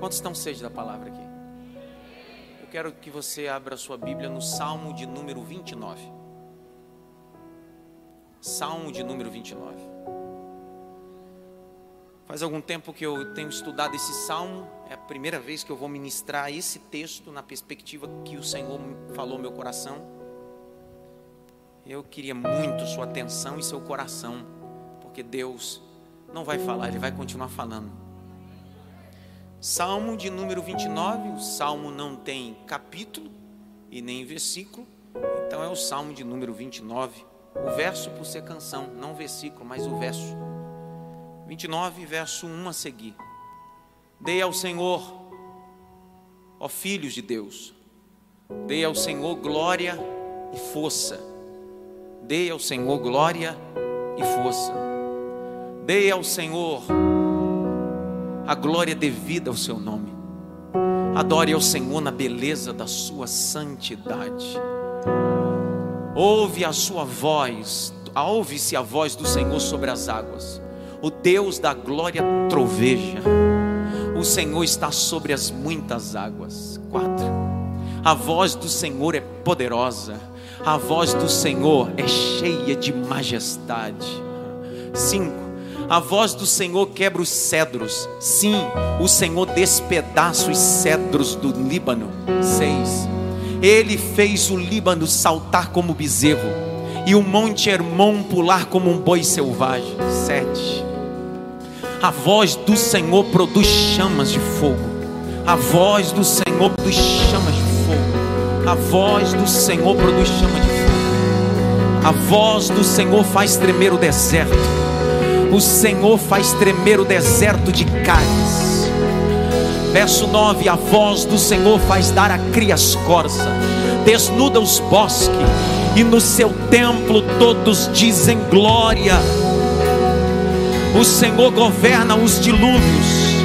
Quantos estão sede da palavra aqui? Eu quero que você abra sua Bíblia no Salmo de número 29. Salmo de número 29. Faz algum tempo que eu tenho estudado esse salmo, é a primeira vez que eu vou ministrar esse texto na perspectiva que o Senhor falou no meu coração. Eu queria muito sua atenção e seu coração, porque Deus não vai falar, Ele vai continuar falando. Salmo de número 29, o salmo não tem capítulo e nem versículo, então é o salmo de número 29. O verso por ser canção, não versículo, mas o verso. 29, verso 1 a seguir. Dei ao Senhor, ó filhos de Deus, dei ao Senhor glória e força. Dei ao Senhor glória e força. Dei ao Senhor a glória devida ao seu nome. Adore ao Senhor na beleza da sua santidade. Ouve a sua voz, ouve-se a voz do Senhor sobre as águas o Deus da glória troveja. O Senhor está sobre as muitas águas. Quatro. A voz do Senhor é poderosa. A voz do Senhor é cheia de majestade. Cinco. A voz do Senhor quebra os cedros. Sim, o Senhor despedaça os cedros do Líbano. Seis. Ele fez o Líbano saltar como bezerro e o monte Hermon pular como um boi selvagem. Sete. A voz do Senhor produz chamas de fogo. A voz do Senhor produz chamas de fogo. A voz do Senhor produz chamas de fogo. A voz do Senhor faz tremer o deserto. O Senhor faz tremer o deserto de Cádiz. Verso 9: A voz do Senhor faz dar a crias corça, desnuda os bosques, e no seu templo todos dizem glória. O Senhor governa os dilúvios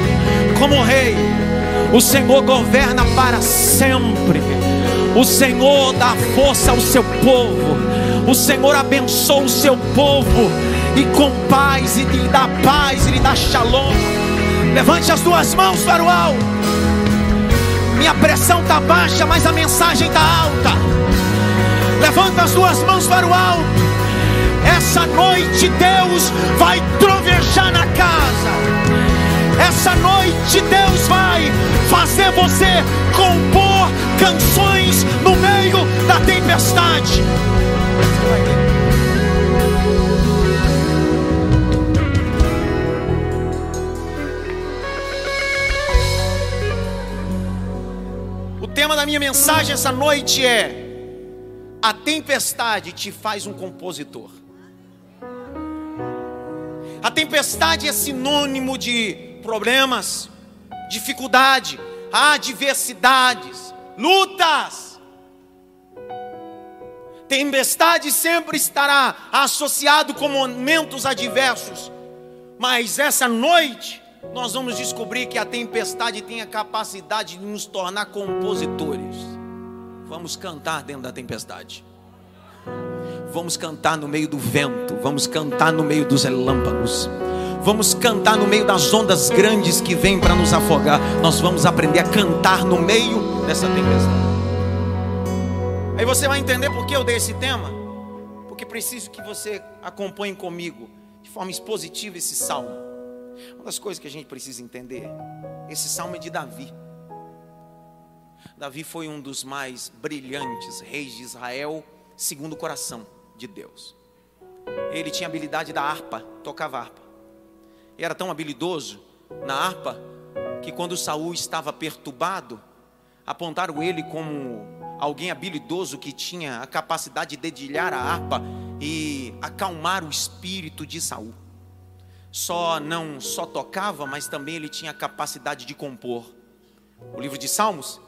como rei. O Senhor governa para sempre. O Senhor dá força ao seu povo. O Senhor abençoa o seu povo e com paz e lhe dá paz e lhe dá shalom. Levante as duas mãos para o alto. Minha pressão está baixa, mas a mensagem está alta. Levanta as duas mãos para o alto. Essa noite Deus vai trovejar na casa. Essa noite Deus vai fazer você compor canções no meio da tempestade. Tema da minha mensagem essa noite é: A tempestade te faz um compositor. A tempestade é sinônimo de problemas, dificuldade, adversidades, lutas. Tempestade sempre estará associado com momentos adversos, mas essa noite nós vamos descobrir que a tempestade tem a capacidade de nos tornar compositores. Vamos cantar dentro da tempestade. Vamos cantar no meio do vento, vamos cantar no meio dos relâmpagos, vamos cantar no meio das ondas grandes que vêm para nos afogar. Nós vamos aprender a cantar no meio dessa tempestade. Aí você vai entender por que eu dei esse tema, porque preciso que você acompanhe comigo de forma expositiva esse salmo. Uma das coisas que a gente precisa entender, esse salmo é de Davi. Davi foi um dos mais brilhantes reis de Israel, segundo o coração de Deus. Ele tinha habilidade da harpa, tocava harpa. E era tão habilidoso na harpa que quando Saul estava perturbado, apontaram ele como alguém habilidoso que tinha a capacidade de dedilhar a harpa e acalmar o espírito de Saul. Só não só tocava, mas também ele tinha capacidade de compor. O livro de Salmos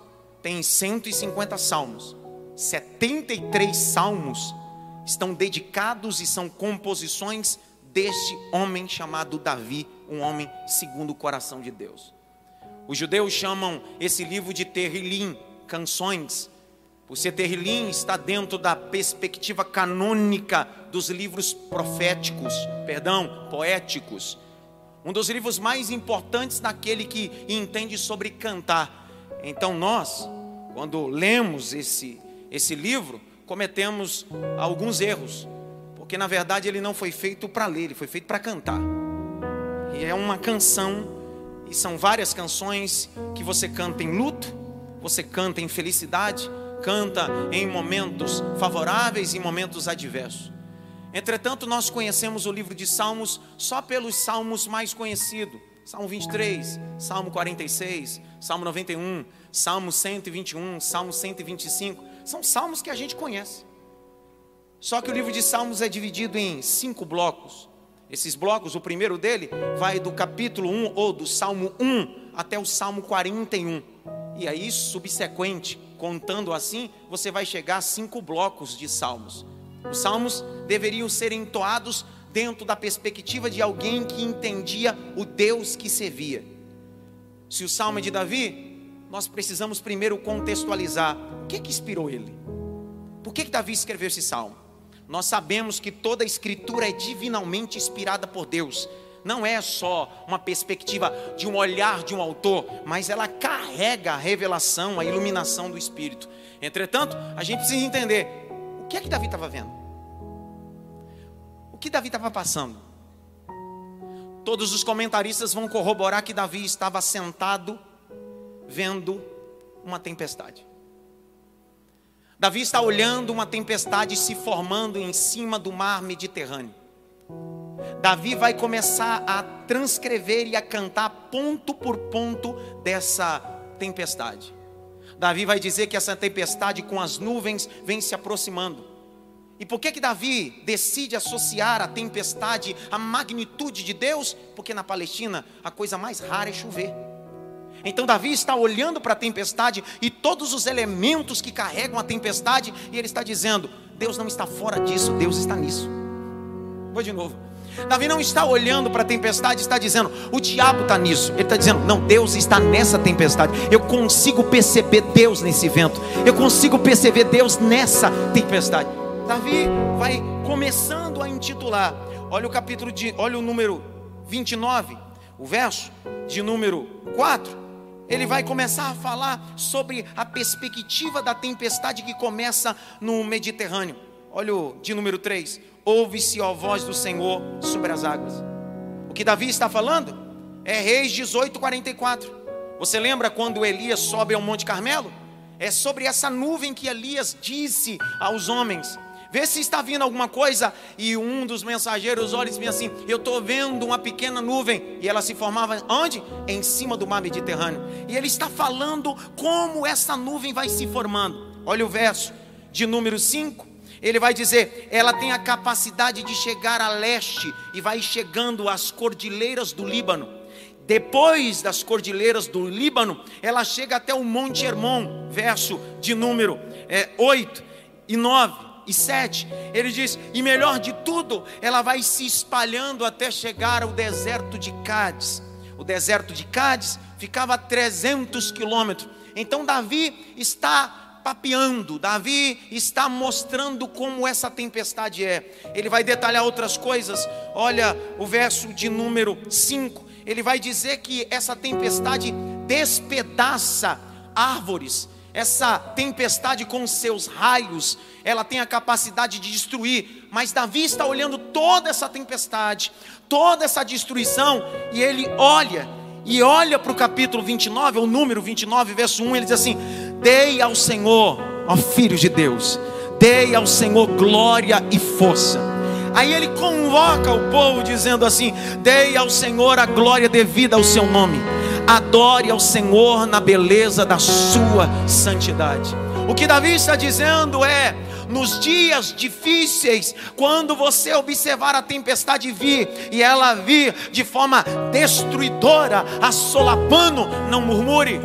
tem 150 salmos. 73 salmos estão dedicados e são composições deste homem chamado Davi, um homem segundo o coração de Deus. Os judeus chamam esse livro de Terrilim, canções. Por ser está dentro da perspectiva canônica dos livros proféticos, perdão, poéticos. Um dos livros mais importantes daquele que entende sobre cantar. Então nós, quando lemos esse, esse livro, cometemos alguns erros. Porque na verdade ele não foi feito para ler, ele foi feito para cantar. E é uma canção, e são várias canções que você canta em luto, você canta em felicidade, canta em momentos favoráveis e momentos adversos. Entretanto, nós conhecemos o livro de Salmos só pelos salmos mais conhecidos. Salmo 23, Salmo 46, Salmo 91, Salmo 121, Salmo 125. São salmos que a gente conhece. Só que o livro de Salmos é dividido em cinco blocos. Esses blocos, o primeiro dele vai do capítulo 1 ou do Salmo 1 até o Salmo 41. E aí, subsequente, contando assim, você vai chegar a cinco blocos de salmos. Os salmos deveriam ser entoados dentro da perspectiva de alguém que entendia o Deus que servia. Se o salmo é de Davi, nós precisamos primeiro contextualizar o que, que inspirou ele. Por que, que Davi escreveu esse salmo? Nós sabemos que toda a escritura é divinamente inspirada por Deus. Não é só uma perspectiva de um olhar de um autor, mas ela carrega a revelação, a iluminação do Espírito. Entretanto, a gente precisa entender o que é que Davi estava vendo. O que Davi estava passando? Todos os comentaristas vão corroborar que Davi estava sentado vendo uma tempestade. Davi está olhando uma tempestade se formando em cima do mar Mediterrâneo. Davi vai começar a transcrever e a cantar ponto por ponto dessa tempestade. Davi vai dizer que essa tempestade com as nuvens vem se aproximando. E por que que Davi decide associar a tempestade à magnitude de Deus? Porque na Palestina a coisa mais rara é chover. Então Davi está olhando para a tempestade e todos os elementos que carregam a tempestade e ele está dizendo: Deus não está fora disso, Deus está nisso. Vou de novo. Davi não está olhando para a tempestade, está dizendo, o diabo está nisso. Ele está dizendo, não, Deus está nessa tempestade. Eu consigo perceber Deus nesse vento. Eu consigo perceber Deus nessa tempestade. Davi vai começando a intitular. Olha o capítulo de, olha o número 29, o verso de número 4. Ele vai começar a falar sobre a perspectiva da tempestade que começa no Mediterrâneo. Olha o de número 3. Ouve-se a voz do Senhor sobre as águas. O que Davi está falando é Reis 18, 44. Você lembra quando Elias sobe ao Monte Carmelo? É sobre essa nuvem que Elias disse aos homens: Vê se está vindo alguma coisa. E um dos mensageiros olha e diz assim: Eu estou vendo uma pequena nuvem. E ela se formava onde? Em cima do mar Mediterrâneo. E ele está falando como essa nuvem vai se formando. Olha o verso de número 5. Ele vai dizer: ela tem a capacidade de chegar a leste e vai chegando às cordilheiras do Líbano. Depois das cordilheiras do Líbano, ela chega até o Monte Hermon, verso de número é, 8 e 9 e 7, ele diz: E melhor de tudo, ela vai se espalhando até chegar ao deserto de Cádiz. O deserto de Cádiz ficava a 300 quilômetros. Então Davi está papeando, Davi está mostrando como essa tempestade é. Ele vai detalhar outras coisas. Olha o verso de número 5. Ele vai dizer que essa tempestade despedaça árvores essa tempestade com seus raios, ela tem a capacidade de destruir, mas Davi está olhando toda essa tempestade, toda essa destruição, e ele olha, e olha para o capítulo 29, o número 29, verso 1, ele diz assim: Dei ao Senhor, ó filhos de Deus, dei ao Senhor glória e força. Aí ele convoca o povo dizendo assim: Dei ao Senhor a glória devida ao seu nome adore ao Senhor na beleza da sua santidade. O que Davi está dizendo é: nos dias difíceis, quando você observar a tempestade vir e ela vir de forma destruidora, assolapando, não murmure,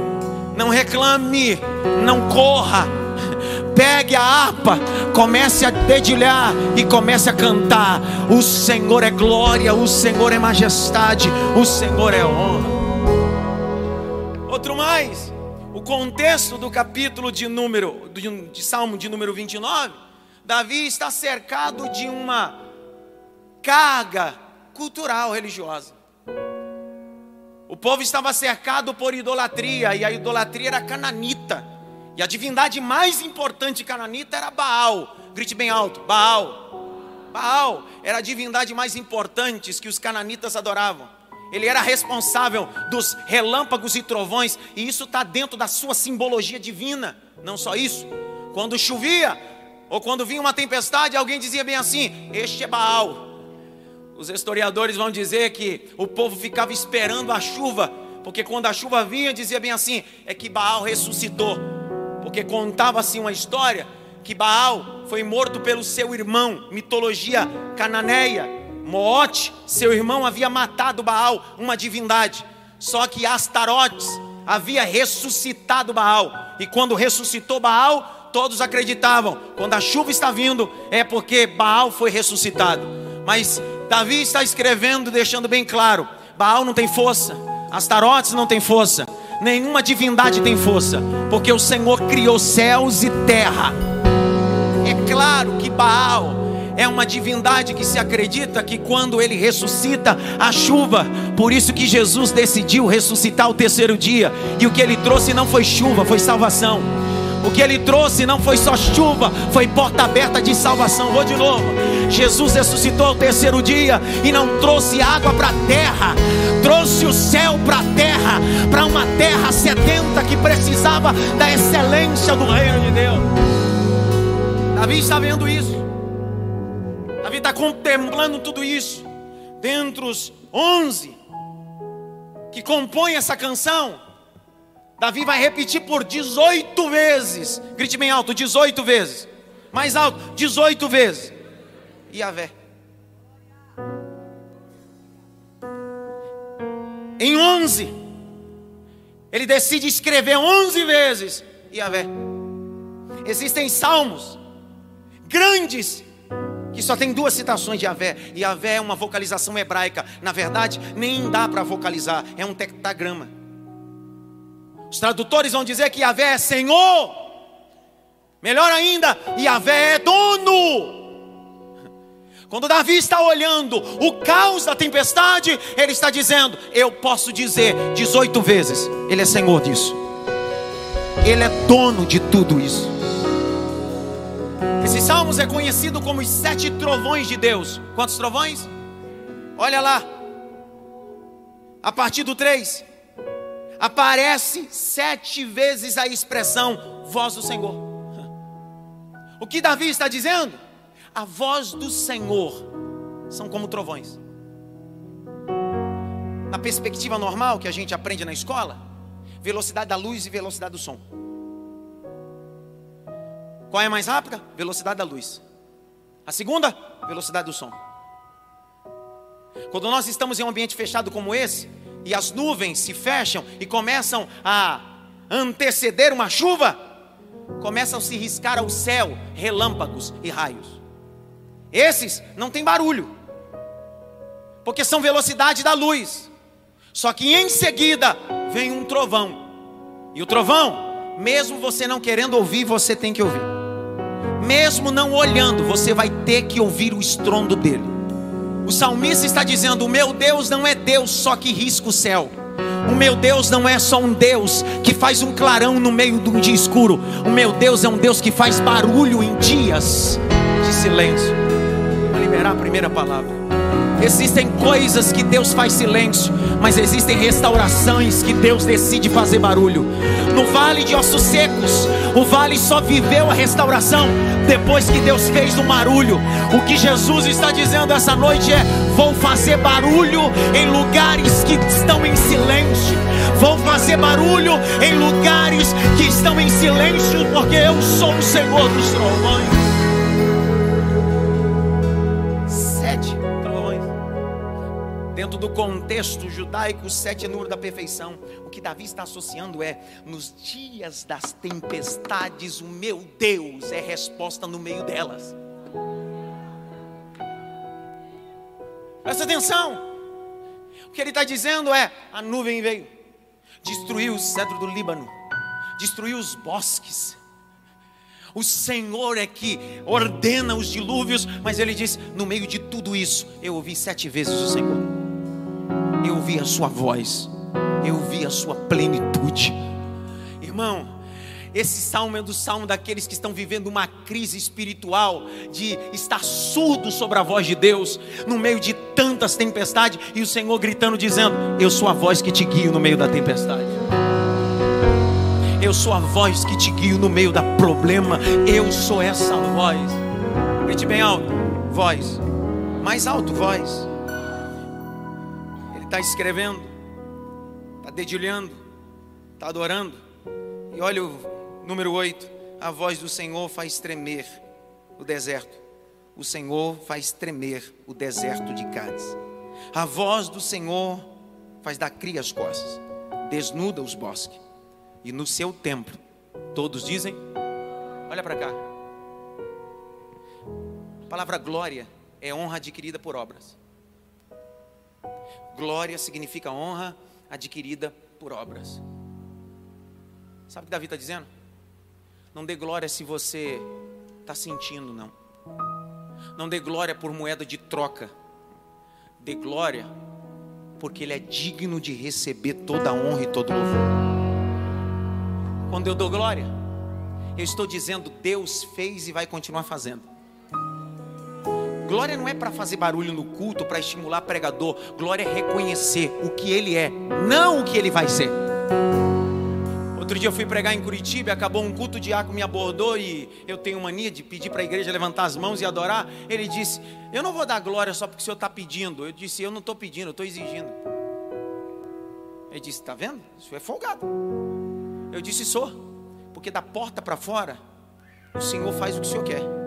não reclame, não corra. Pegue a harpa, comece a dedilhar e comece a cantar. O Senhor é glória, o Senhor é majestade, o Senhor é honra. Outro mais, contexto do capítulo de número de, de Salmo de número 29, Davi está cercado de uma carga cultural religiosa. O povo estava cercado por idolatria, e a idolatria era cananita. E a divindade mais importante cananita era Baal. Grite bem alto: Baal. Baal era a divindade mais importante que os cananitas adoravam. Ele era responsável dos relâmpagos e trovões, e isso está dentro da sua simbologia divina. Não só isso, quando chovia, ou quando vinha uma tempestade, alguém dizia bem assim: Este é Baal. Os historiadores vão dizer que o povo ficava esperando a chuva, porque quando a chuva vinha, dizia bem assim: é que Baal ressuscitou, porque contava-se uma história que Baal foi morto pelo seu irmão, mitologia cananeia. Moote, seu irmão, havia matado Baal, uma divindade. Só que Astarotes havia ressuscitado Baal. E quando ressuscitou Baal, todos acreditavam: quando a chuva está vindo, é porque Baal foi ressuscitado. Mas Davi está escrevendo, deixando bem claro: Baal não tem força, Astarotes não tem força, nenhuma divindade tem força, porque o Senhor criou céus e terra. É claro que Baal é uma divindade que se acredita que quando ele ressuscita a chuva, por isso que Jesus decidiu ressuscitar o terceiro dia, e o que ele trouxe não foi chuva, foi salvação. O que ele trouxe não foi só chuva, foi porta aberta de salvação. Vou de novo. Jesus ressuscitou ao terceiro dia e não trouxe água para a terra, trouxe o céu para a terra, para uma terra sedenta que precisava da excelência do reino de Deus. Davi está vendo isso. Está contemplando tudo isso. Dentre os onze que compõem essa canção, Davi vai repetir por 18 vezes. Grite bem alto: 18 vezes. Mais alto: 18 vezes. Yahvé. Em 11, ele decide escrever 11 vezes Yahvé. Existem salmos grandes que só tem duas citações de Yahvé. Yahvé é uma vocalização hebraica. Na verdade, nem dá para vocalizar, é um tectagrama. Os tradutores vão dizer que Yahvé é Senhor. Melhor ainda, Yahvé é dono. Quando Davi está olhando o caos da tempestade, ele está dizendo: Eu posso dizer 18 vezes, Ele é Senhor disso, Ele é dono de tudo isso. Salmos é conhecido como os sete trovões de Deus. Quantos trovões? Olha lá, a partir do 3 aparece sete vezes a expressão voz do Senhor. O que Davi está dizendo? A voz do Senhor são como trovões. Na perspectiva normal que a gente aprende na escola, velocidade da luz e velocidade do som. Qual é mais rápida? Velocidade da luz. A segunda, velocidade do som. Quando nós estamos em um ambiente fechado como esse, e as nuvens se fecham e começam a anteceder uma chuva, começam a se riscar ao céu relâmpagos e raios. Esses não tem barulho, porque são velocidade da luz. Só que em seguida vem um trovão, e o trovão, mesmo você não querendo ouvir, você tem que ouvir. Mesmo não olhando, você vai ter que ouvir o estrondo dele. O salmista está dizendo: O meu Deus não é Deus só que risca o céu. O meu Deus não é só um Deus que faz um clarão no meio de um dia escuro. O meu Deus é um Deus que faz barulho em dias de silêncio. Vou liberar a primeira palavra. Existem coisas que Deus faz silêncio, mas existem restaurações que Deus decide fazer barulho. No vale de ossos secos, o vale só viveu a restauração depois que Deus fez um barulho. O que Jesus está dizendo essa noite é: vou fazer barulho em lugares que estão em silêncio. Vou fazer barulho em lugares que estão em silêncio, porque eu sou o Senhor dos trovões. Dentro do contexto judaico, sete número da perfeição. O que Davi está associando é: nos dias das tempestades, o meu Deus é resposta no meio delas. Presta atenção. O que ele está dizendo é: a nuvem veio, destruiu o cedro do Líbano, destruiu os bosques. O Senhor é que ordena os dilúvios, mas ele diz: no meio de tudo isso, eu ouvi sete vezes o Senhor eu ouvi a sua voz. eu vi a sua plenitude. Irmão, esse salmo é do salmo daqueles que estão vivendo uma crise espiritual, de estar surdo sobre a voz de Deus, no meio de tantas tempestades, e o Senhor gritando, dizendo: Eu sou a voz que te guio no meio da tempestade. Eu sou a voz que te guio no meio da problema. Eu sou essa voz. Grite bem alto, voz. Mais alto, voz. Está escrevendo, está dedilhando, está adorando. E olha o Número 8, a voz do Senhor faz tremer o deserto. O Senhor faz tremer o deserto de Cádiz. A voz do Senhor faz dar cria as costas, desnuda os bosques. E no seu templo, todos dizem: Olha para cá. A palavra glória é honra adquirida por obras. Glória significa honra adquirida por obras. Sabe o que Davi está dizendo? Não dê glória se você está sentindo, não. Não dê glória por moeda de troca. Dê glória porque Ele é digno de receber toda a honra e todo louvor. Quando eu dou glória, eu estou dizendo Deus fez e vai continuar fazendo. Glória não é para fazer barulho no culto, para estimular pregador. Glória é reconhecer o que Ele é, não o que Ele vai ser. Outro dia eu fui pregar em Curitiba, acabou um culto, o diácono me abordou e eu tenho mania de pedir para a igreja levantar as mãos e adorar. Ele disse: Eu não vou dar glória só porque o senhor está pedindo. Eu disse: Eu não estou pedindo, eu estou exigindo. Ele disse: Está vendo? Isso é folgado. Eu disse: Sou, porque da porta para fora o Senhor faz o que o Senhor quer.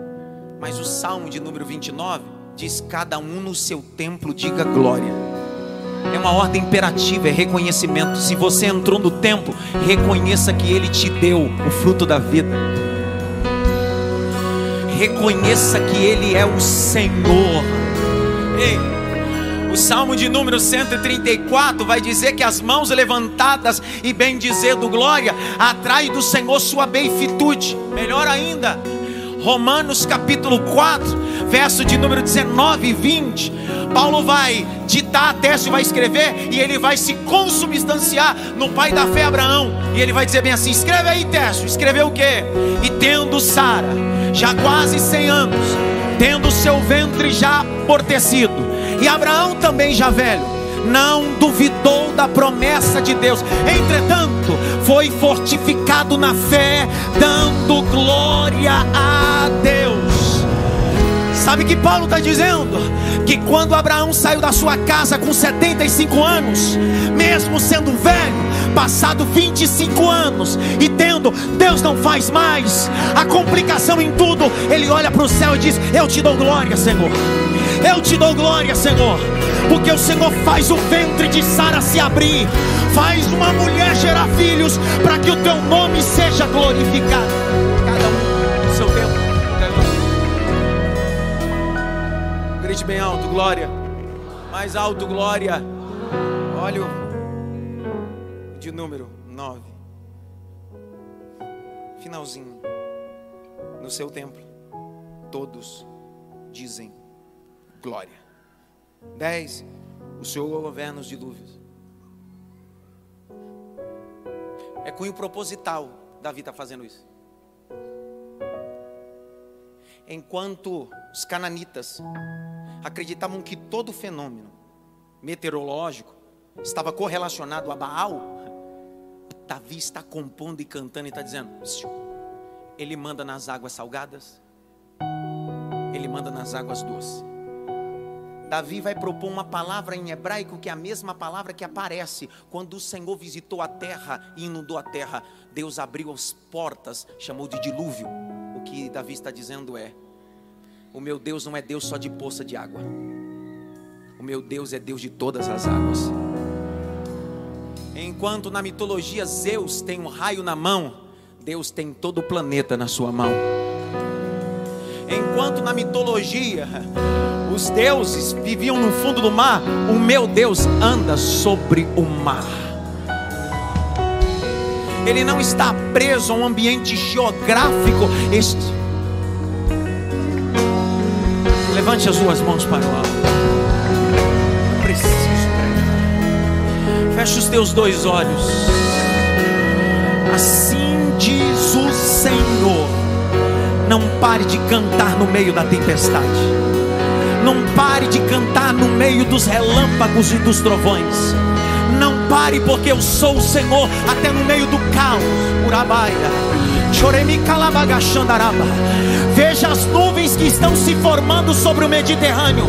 Mas o salmo de número 29 diz: Cada um no seu templo diga glória. É uma ordem imperativa, é reconhecimento. Se você entrou no templo, reconheça que Ele te deu o fruto da vida. Reconheça que Ele é o Senhor. Ei, o Salmo de número 134 vai dizer que as mãos levantadas e bem dizendo glória atrai do Senhor sua benfitude. Melhor ainda, Romanos capítulo 4, verso de número 19 e 20. Paulo vai ditar a teste, vai escrever e ele vai se consubstanciar no pai da fé Abraão. E ele vai dizer bem assim: escreve aí, Teste, escreveu o que? E tendo Sara, já quase 100 anos, tendo seu ventre já amortecido, e Abraão também já velho não duvidou da promessa de Deus, entretanto, foi fortificado na fé, dando glória a Deus. Sabe que Paulo está dizendo? Que quando Abraão saiu da sua casa com 75 anos, mesmo sendo velho, passado 25 anos e tendo, Deus não faz mais, a complicação em tudo, ele olha para o céu e diz: Eu te dou glória, Senhor. Eu te dou glória, Senhor, porque o Senhor faz o ventre de Sara se abrir, faz uma mulher gerar filhos, para que o teu nome seja glorificado. Cada um no seu tempo. Grite bem alto, glória. Mais alto, glória. Olha o de número 9. Finalzinho. No seu templo, todos dizem glória. 10. O Senhor governa os dilúvios. É cunho proposital Davi está fazendo isso. Enquanto os cananitas acreditavam que todo fenômeno meteorológico estava correlacionado a Baal, Davi está compondo e cantando e está dizendo: Ele manda nas águas salgadas, Ele manda nas águas doces. Davi vai propor uma palavra em hebraico que é a mesma palavra que aparece quando o Senhor visitou a terra e inundou a terra. Deus abriu as portas, chamou de dilúvio. O que Davi está dizendo é: O meu Deus não é Deus só de poça de água. O meu Deus é Deus de todas as águas. Enquanto na mitologia Zeus tem um raio na mão, Deus tem todo o planeta na sua mão. Enquanto na mitologia os deuses viviam no fundo do mar, o meu Deus anda sobre o mar. Ele não está preso a um ambiente geográfico. Este... Levante as suas mãos para o alto. Feche os teus dois olhos. Assim diz o Senhor. Não pare de cantar no meio da tempestade. Não pare de cantar no meio dos relâmpagos e dos trovões. Não pare, porque eu sou o Senhor, até no meio do caos. Urabaia. Veja as nuvens que estão se formando sobre o Mediterrâneo.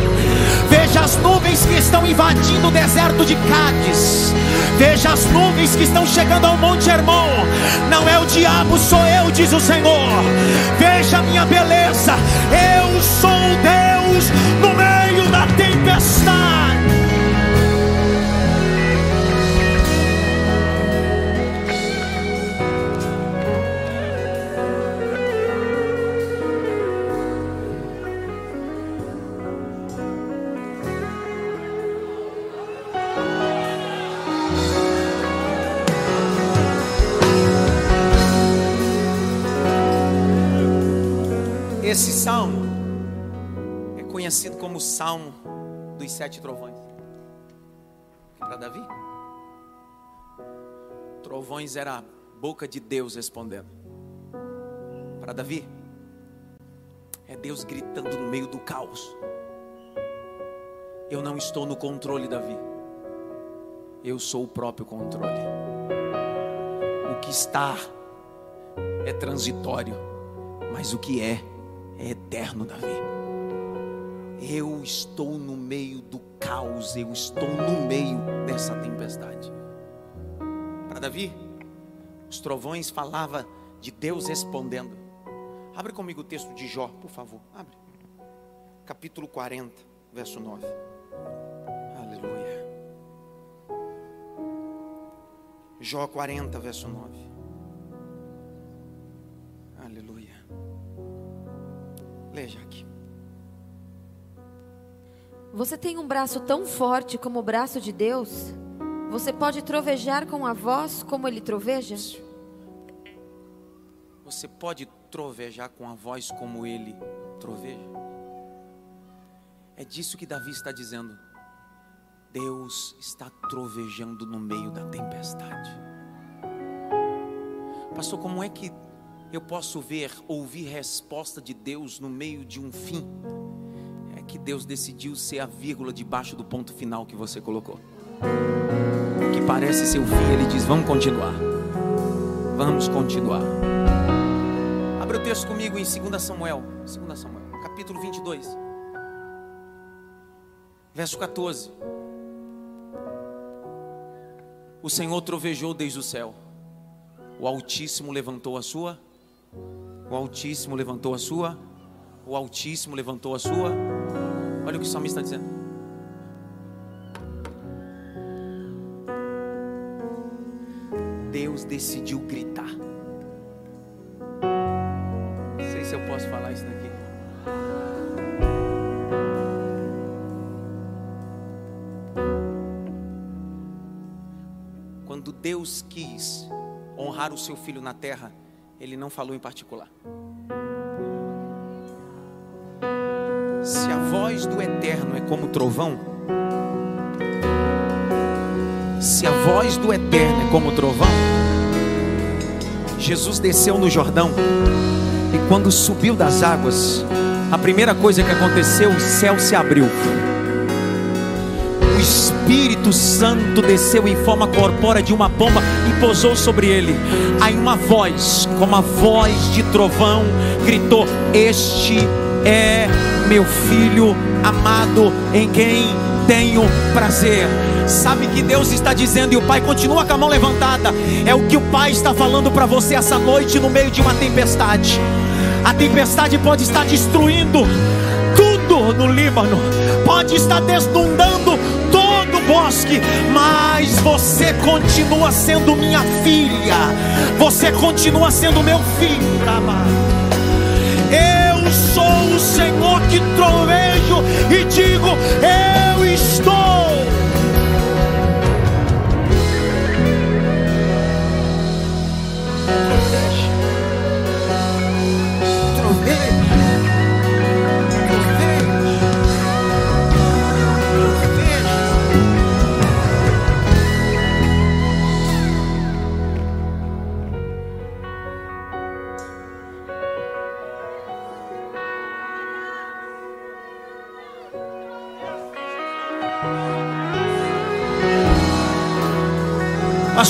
As nuvens que estão invadindo o deserto de Cádiz. Veja as nuvens que estão chegando ao Monte Hermon. Não é o diabo, sou eu, diz o Senhor. Veja minha beleza. Eu sou Deus no meio da tempestade. Esse salmo é conhecido como o salmo dos sete trovões. Para Davi, trovões era a boca de Deus respondendo. Para Davi, é Deus gritando no meio do caos. Eu não estou no controle, Davi. Eu sou o próprio controle. O que está é transitório, mas o que é é eterno, Davi. Eu estou no meio do caos, eu estou no meio dessa tempestade. Para Davi, os trovões falavam de Deus respondendo. Abre comigo o texto de Jó, por favor. Abre. Capítulo 40, verso 9. Aleluia. Jó 40, verso 9. Leia aqui. Você tem um braço tão forte como o braço de Deus? Você pode trovejar com a voz como ele troveja? Você pode trovejar com a voz como ele troveja? É disso que Davi está dizendo. Deus está trovejando no meio da tempestade. Pastor, como é que eu posso ver, ouvir resposta de Deus no meio de um fim, é que Deus decidiu ser a vírgula debaixo do ponto final que você colocou. O que parece ser o fim, ele diz: Vamos continuar. Vamos continuar. Abre o texto comigo em 2 Samuel, 2 Samuel, capítulo 22, verso 14. O Senhor trovejou desde o céu, o Altíssimo levantou a sua o Altíssimo levantou a sua. O Altíssimo levantou a sua. Olha o que o salmista está dizendo. Deus decidiu gritar. Não sei se eu posso falar isso daqui. Quando Deus quis honrar o seu filho na terra, ele não falou em particular. Se a voz do eterno é como trovão, se a voz do eterno é como trovão, Jesus desceu no Jordão e quando subiu das águas, a primeira coisa que aconteceu, o céu se abriu. Espírito Santo desceu em forma corpórea de uma pomba e pousou sobre ele. Aí uma voz, como a voz de trovão, gritou: Este é meu filho amado, em quem tenho prazer. Sabe que Deus está dizendo e o Pai continua com a mão levantada. É o que o Pai está falando para você essa noite no meio de uma tempestade. A tempestade pode estar destruindo tudo no Líbano, pode estar desnudando bosque, mas você continua sendo minha filha, você continua sendo meu filho, Eu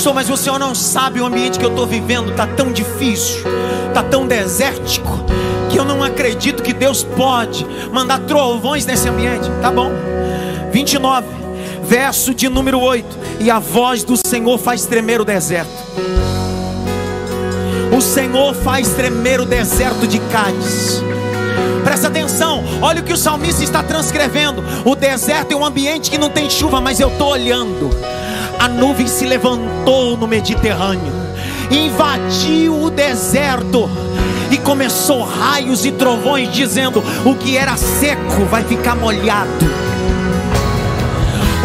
Pastor, mas o senhor não sabe o ambiente que eu estou vivendo, está tão difícil, está tão desértico, que eu não acredito que Deus pode mandar trovões nesse ambiente. Tá bom. 29, verso de número 8: E a voz do Senhor faz tremer o deserto. O Senhor faz tremer o deserto de Cádiz. Presta atenção, olha o que o salmista está transcrevendo. O deserto é um ambiente que não tem chuva, mas eu estou olhando a nuvem se levantou no Mediterrâneo, invadiu o deserto e começou raios e trovões, dizendo: o que era seco vai ficar molhado.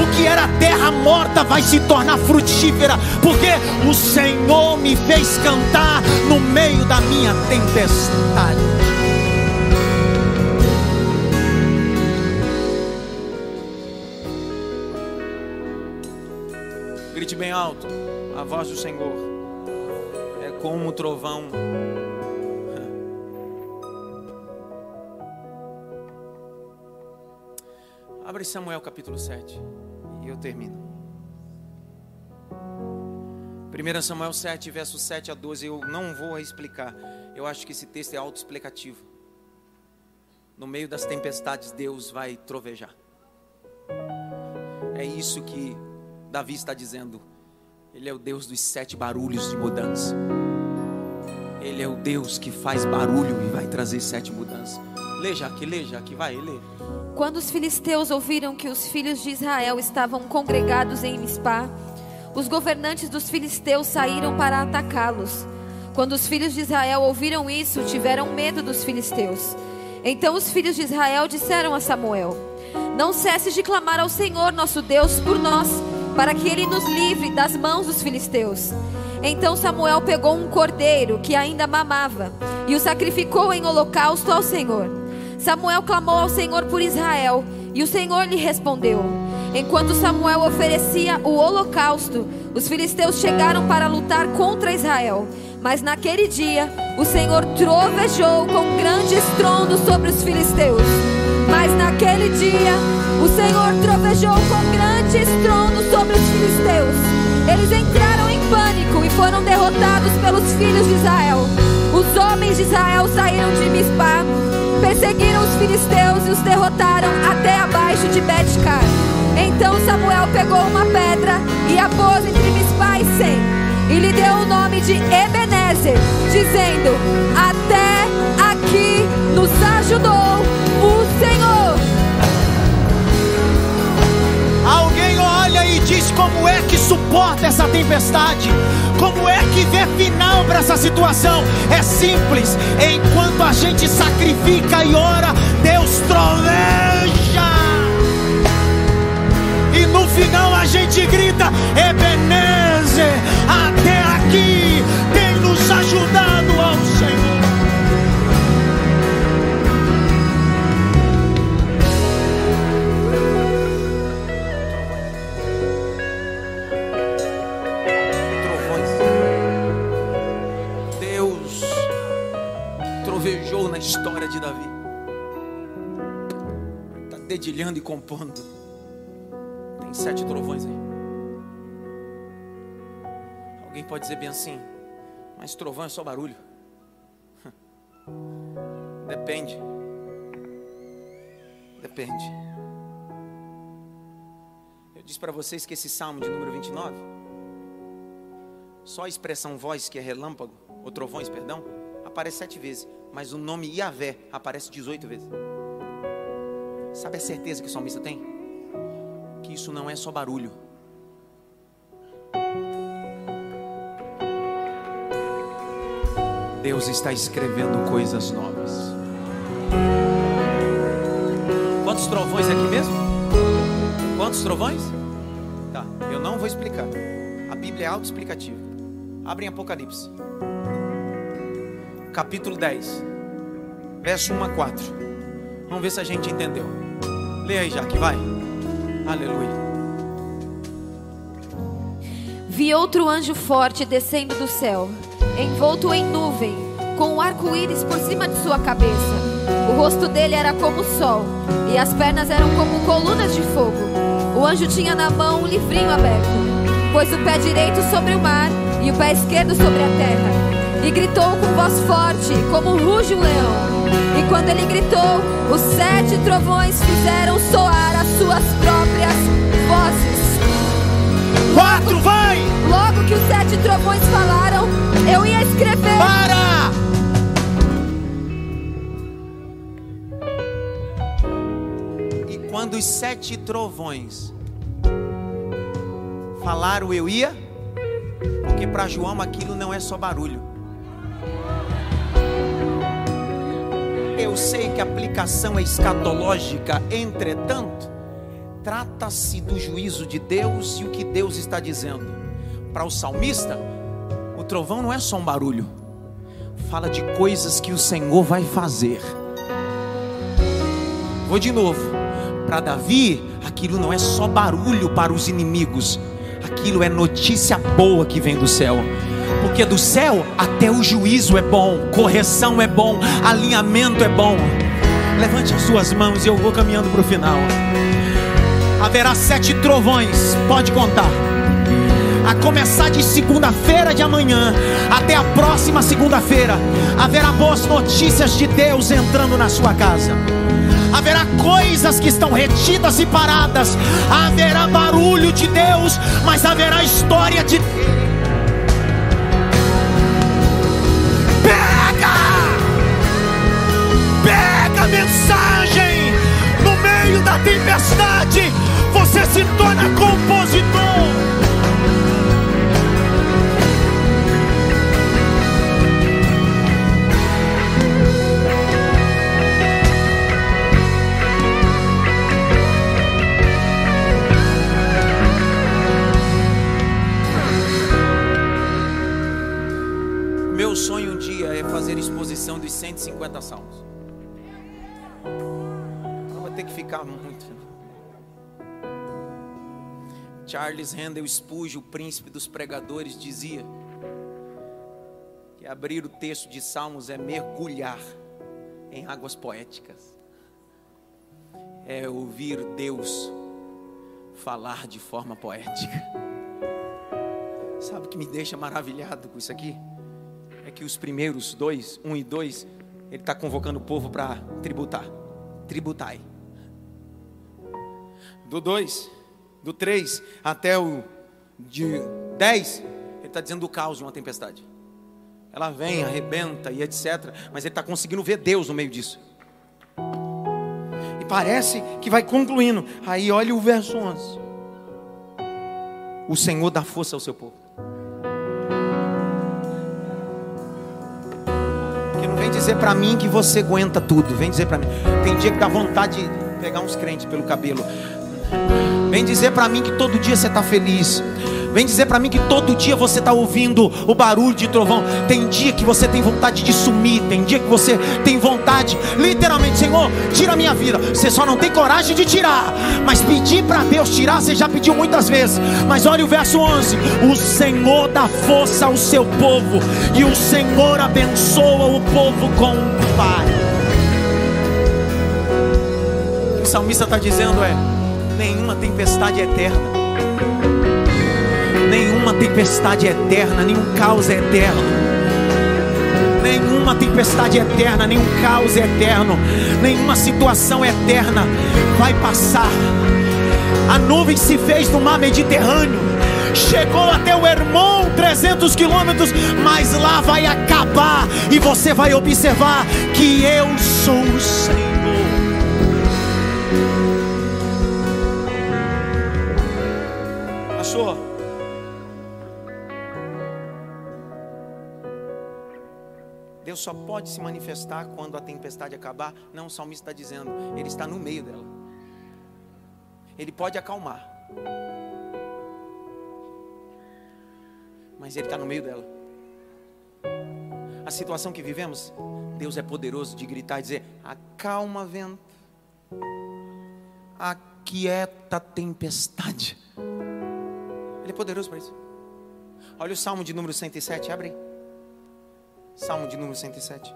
O que era terra morta vai se tornar frutífera, porque o Senhor me fez cantar no meio da minha tempestade. Grite bem alto. A voz do Senhor é como um trovão. Abre Samuel capítulo 7 e eu termino. 1 Samuel 7, versos 7 a 12. Eu não vou explicar. Eu acho que esse texto é autoexplicativo. No meio das tempestades, Deus vai trovejar. É isso que Davi está dizendo: Ele é o Deus dos sete barulhos de mudança. Ele é o Deus que faz barulho e vai trazer sete mudanças. Leia aqui, leia aqui, vai, lê. Quando os filisteus ouviram que os filhos de Israel estavam congregados em Mispá, os governantes dos filisteus saíram para atacá-los. Quando os filhos de Israel ouviram isso, tiveram medo dos filisteus. Então os filhos de Israel disseram a Samuel: Não cesses de clamar ao Senhor nosso Deus por nós para que ele nos livre das mãos dos filisteus. Então Samuel pegou um cordeiro que ainda mamava e o sacrificou em holocausto ao Senhor. Samuel clamou ao Senhor por Israel e o Senhor lhe respondeu. Enquanto Samuel oferecia o holocausto, os filisteus chegaram para lutar contra Israel. Mas naquele dia, o Senhor trovejou com grande estrondo sobre os filisteus. Mas naquele dia, o Senhor trovejou com grande estrondo sobre os filisteus. Eles entraram em pânico e foram derrotados pelos filhos de Israel. Os homens de Israel saíram de Mispá, perseguiram os filisteus e os derrotaram até abaixo de Betcar. Então Samuel pegou uma pedra e a pôs entre Mispá e Sem, e lhe deu o nome de Ebenezer, dizendo: Até aqui nos ajudou o Senhor. Alguém olha e diz como é que suporta essa tempestade, como é que vê final para essa situação. É simples, enquanto a gente sacrifica história de Davi. Está dedilhando e compondo. Tem sete trovões aí. Alguém pode dizer bem assim, mas trovão é só barulho. Depende. Depende. Eu disse para vocês que esse salmo de número 29, só a expressão voz, que é relâmpago, ou trovões, perdão, aparece sete vezes mas o nome Yahvé aparece 18 vezes. Sabe a certeza que o salmista tem? Que isso não é só barulho. Deus está escrevendo coisas novas. Quantos trovões aqui mesmo? Quantos trovões? Tá, eu não vou explicar. A Bíblia é autoexplicativa. Abrem Apocalipse capítulo 10, verso 1 a 4. Vamos ver se a gente entendeu. Leia aí, Jaque, vai. Aleluia. Vi outro anjo forte descendo do céu, envolto em nuvem, com um arco-íris por cima de sua cabeça. O rosto dele era como o sol, e as pernas eram como colunas de fogo. O anjo tinha na mão um livrinho aberto. pôs o pé direito sobre o mar e o pé esquerdo sobre a terra. E gritou com voz forte, como ruge o leão. E quando ele gritou, os sete trovões fizeram soar as suas próprias vozes. Quatro, vai! Logo que os sete trovões falaram, eu ia escrever. Para! E quando os sete trovões falaram, eu ia, porque para João aquilo não é só barulho. Eu sei que a aplicação é escatológica, entretanto, trata-se do juízo de Deus e o que Deus está dizendo. Para o salmista, o trovão não é só um barulho, fala de coisas que o Senhor vai fazer. Vou de novo. Para Davi, aquilo não é só barulho para os inimigos, aquilo é notícia boa que vem do céu. Porque do céu até o juízo é bom, correção é bom, alinhamento é bom. Levante as suas mãos e eu vou caminhando para o final. Haverá sete trovões, pode contar. A começar de segunda-feira de amanhã até a próxima segunda-feira, haverá boas notícias de Deus entrando na sua casa haverá coisas que estão retidas e paradas, haverá barulho de Deus, mas haverá história de Pega! 150 salmos. Não vai ter que ficar muito. Charles Handel Spurgeon, o príncipe dos pregadores, dizia que abrir o texto de Salmos é mergulhar em águas poéticas. É ouvir Deus falar de forma poética. Sabe o que me deixa maravilhado com isso aqui? é que os primeiros dois, um e dois, ele está convocando o povo para tributar. Tributai. Do dois, do três até o de dez, ele está dizendo do caos de uma tempestade. Ela vem, arrebenta e etc. Mas ele está conseguindo ver Deus no meio disso. E parece que vai concluindo. Aí olha o verso 11. O Senhor dá força ao seu povo. Vem dizer para mim que você aguenta tudo. Vem dizer para mim. Tem dia que dá vontade de pegar uns crentes pelo cabelo. Vem dizer para mim que todo dia você está feliz. Vem dizer para mim que todo dia você está ouvindo o barulho de trovão. Tem dia que você tem vontade de sumir. Tem dia que você tem vontade, literalmente, Senhor, tira a minha vida. Você só não tem coragem de tirar. Mas pedir para Deus tirar, você já pediu muitas vezes. Mas olha o verso 11: O Senhor dá força ao seu povo, e o Senhor abençoa o povo com o Pai. O salmista está dizendo é: nenhuma tempestade é eterna nenhuma tempestade é eterna, nenhum caos é eterno. Nenhuma tempestade é eterna, nenhum caos é eterno, nenhuma situação é eterna vai passar. A nuvem se fez no mar Mediterrâneo, chegou até o Hermon, 300 quilômetros, mas lá vai acabar e você vai observar que eu sou o Senhor. Pastor, Deus só pode se manifestar quando a tempestade acabar. Não, o salmista está dizendo, ele está no meio dela. Ele pode acalmar, mas ele está no meio dela. A situação que vivemos, Deus é poderoso de gritar e dizer: acalma vento, aquieta tempestade. Ele é poderoso para isso. Olha o Salmo de número 107, abre aí. Salmo de número 107,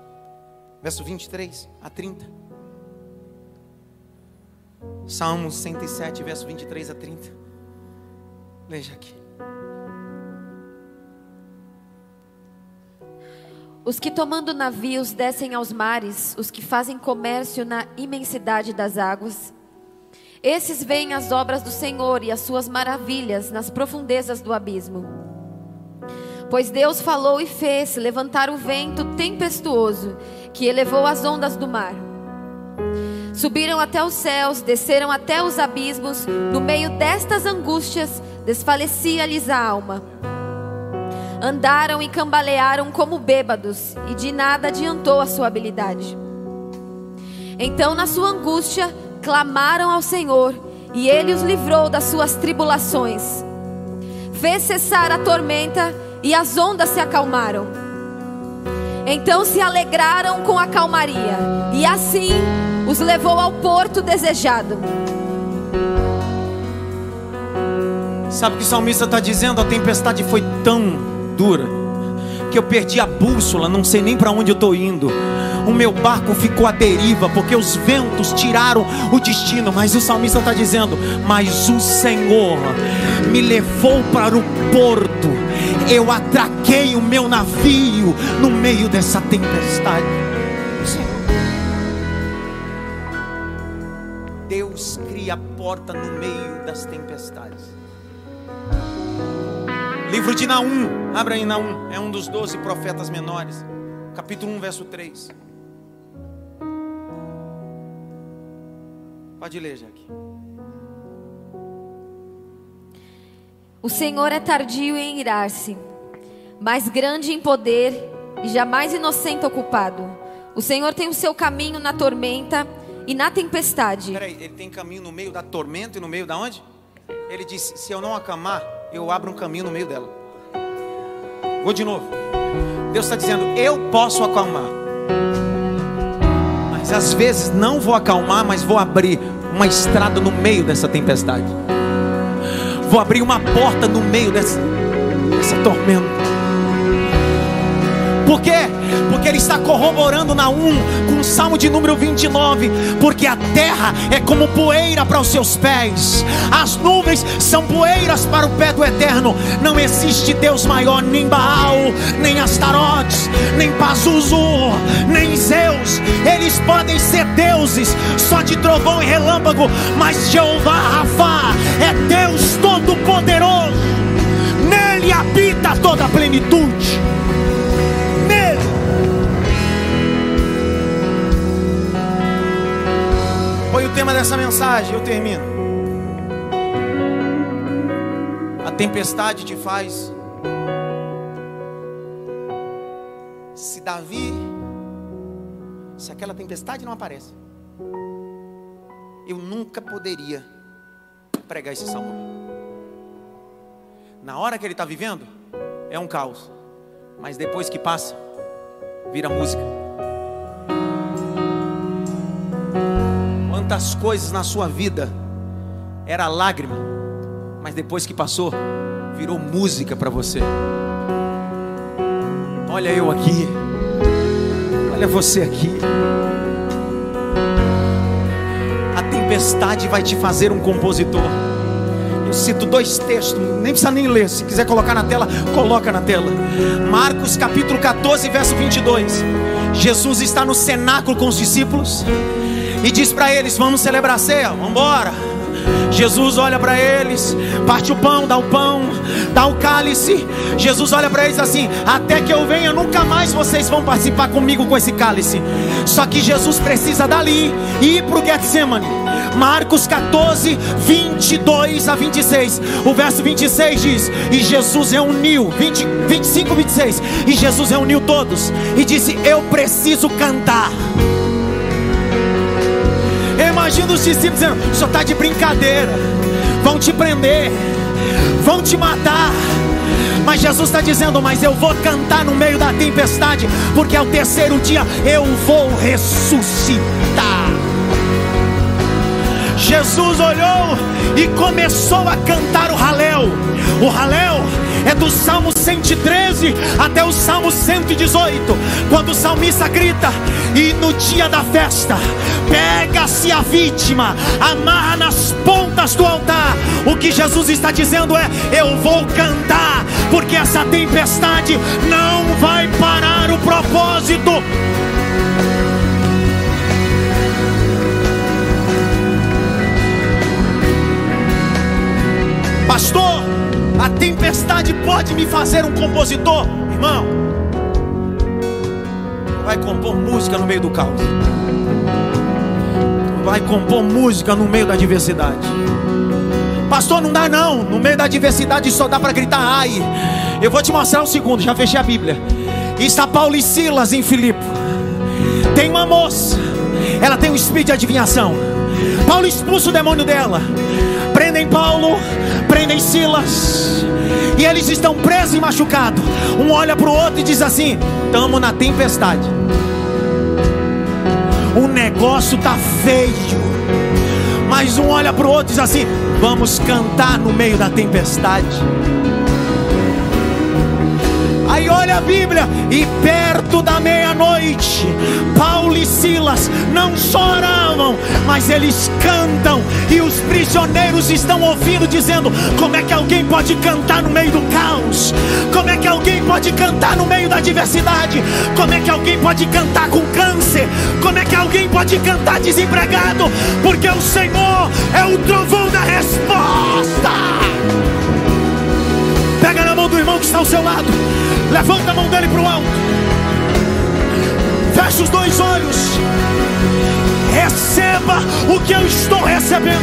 verso 23 a 30. Salmo 107, verso 23 a 30. Veja aqui. Os que tomando navios descem aos mares, os que fazem comércio na imensidade das águas, esses veem as obras do Senhor e as suas maravilhas nas profundezas do abismo. Pois Deus falou e fez levantar o vento tempestuoso que elevou as ondas do mar. Subiram até os céus, desceram até os abismos, no meio destas angústias desfalecia-lhes a alma. Andaram e cambalearam como bêbados, e de nada adiantou a sua habilidade. Então, na sua angústia, clamaram ao Senhor, e ele os livrou das suas tribulações. Fez cessar a tormenta, e as ondas se acalmaram. Então se alegraram com a calmaria, e assim os levou ao porto desejado. Sabe o que o salmista está dizendo? A tempestade foi tão dura que eu perdi a bússola, não sei nem para onde eu estou indo. O meu barco ficou à deriva porque os ventos tiraram o destino. Mas o salmista está dizendo: Mas o Senhor me levou para o porto. Eu atraquei o meu navio no meio dessa tempestade. Deus cria a porta no meio das tempestades. Livro de Naum, abra aí Naum, é um dos doze profetas menores, capítulo 1, verso 3. Pode ler, Jaque. O Senhor é tardio em irar-se, mas grande em poder e jamais inocente ou culpado. O Senhor tem o seu caminho na tormenta e na tempestade. Peraí, ele tem caminho no meio da tormenta e no meio da onde? Ele disse: se eu não acamar, eu abro um caminho no meio dela. Vou de novo. Deus está dizendo: eu posso acalmar. Mas às vezes não vou acalmar, mas vou abrir uma estrada no meio dessa tempestade. Vou abrir uma porta no meio dessa, dessa tormenta. Por quê? Porque ele está corroborando na 1 com o Salmo de número 29. Porque a terra é como poeira para os seus pés, as nuvens são poeiras para o pé do eterno. Não existe Deus maior, nem Baal, nem Astarotes, nem Pazuzu, nem Zeus. Eles podem ser deuses só de trovão e relâmpago, mas Jeová Rafa é Deus todo-poderoso. Nele habita toda a plenitude. Foi o tema dessa mensagem, eu termino. A tempestade te faz. Se Davi, se aquela tempestade não aparece, eu nunca poderia pregar esse salmo. Na hora que ele está vivendo, é um caos, mas depois que passa, vira música. Quantas coisas na sua vida era lágrima, mas depois que passou, virou música para você. Olha eu aqui, olha você aqui. A tempestade vai te fazer um compositor. Eu cito dois textos, nem precisa nem ler. Se quiser colocar na tela, coloca na tela. Marcos capítulo 14, verso 22. Jesus está no cenáculo com os discípulos e diz para eles: Vamos celebrar a ceia, vamos embora. Jesus olha para eles, parte o pão, dá o pão, dá o cálice. Jesus olha para eles assim: Até que eu venha, nunca mais vocês vão participar comigo com esse cálice. Só que Jesus precisa dali ir para o Getsemane. Marcos 14, 22 a 26. O verso 26 diz: E Jesus reuniu, 20, 25, 26. E Jesus reuniu todos e disse: Eu preciso cantar. Imagina os discípulos dizendo: só está de brincadeira, vão te prender, vão te matar. Mas Jesus está dizendo: Mas eu vou cantar no meio da tempestade, porque ao terceiro dia eu vou ressuscitar. Jesus olhou e começou a cantar o O Halel é do Salmo 113 até o Salmo 118, quando o salmista grita: E no dia da festa, pega-se a vítima, amarra nas pontas do altar. O que Jesus está dizendo é: Eu vou cantar, porque essa tempestade não vai parar o propósito Pastor, a tempestade pode me fazer um compositor, irmão. Vai compor música no meio do caos. Vai compor música no meio da diversidade. Pastor, não dá não. No meio da diversidade só dá para gritar ai. Eu vou te mostrar um segundo, já fechei a Bíblia. Está Paulo e Silas em Filipe. Tem uma moça, ela tem um espírito de adivinhação. Paulo expulsa o demônio dela. Prendem Paulo, prendem Silas. E eles estão presos e machucados. Um olha para o outro e diz assim: Estamos na tempestade. O negócio tá feio. Mas um olha para o outro e diz assim: Vamos cantar no meio da tempestade. Aí olha a Bíblia, e perto da meia-noite, Paulo e Silas não só oravam, mas eles cantam, e os prisioneiros estão ouvindo, dizendo: Como é que alguém pode cantar no meio do caos? Como é que alguém pode cantar no meio da diversidade? Como é que alguém pode cantar com câncer? Como é que alguém pode cantar desempregado? Porque o Senhor é o trovão da resposta. Irmão que está ao seu lado. Levanta a mão dele para o alto. Fecha os dois olhos. Receba o que eu estou recebendo.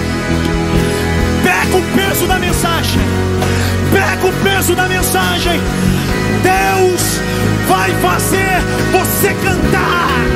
Pega o peso da mensagem. Pega o peso da mensagem. Deus vai fazer você cantar.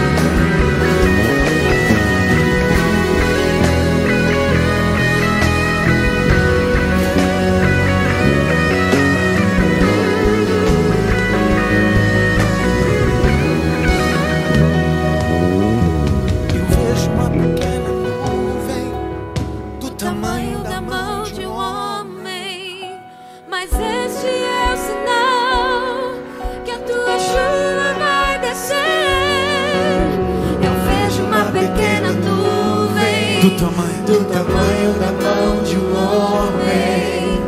Do tamanho do tamanho da mão de um homem.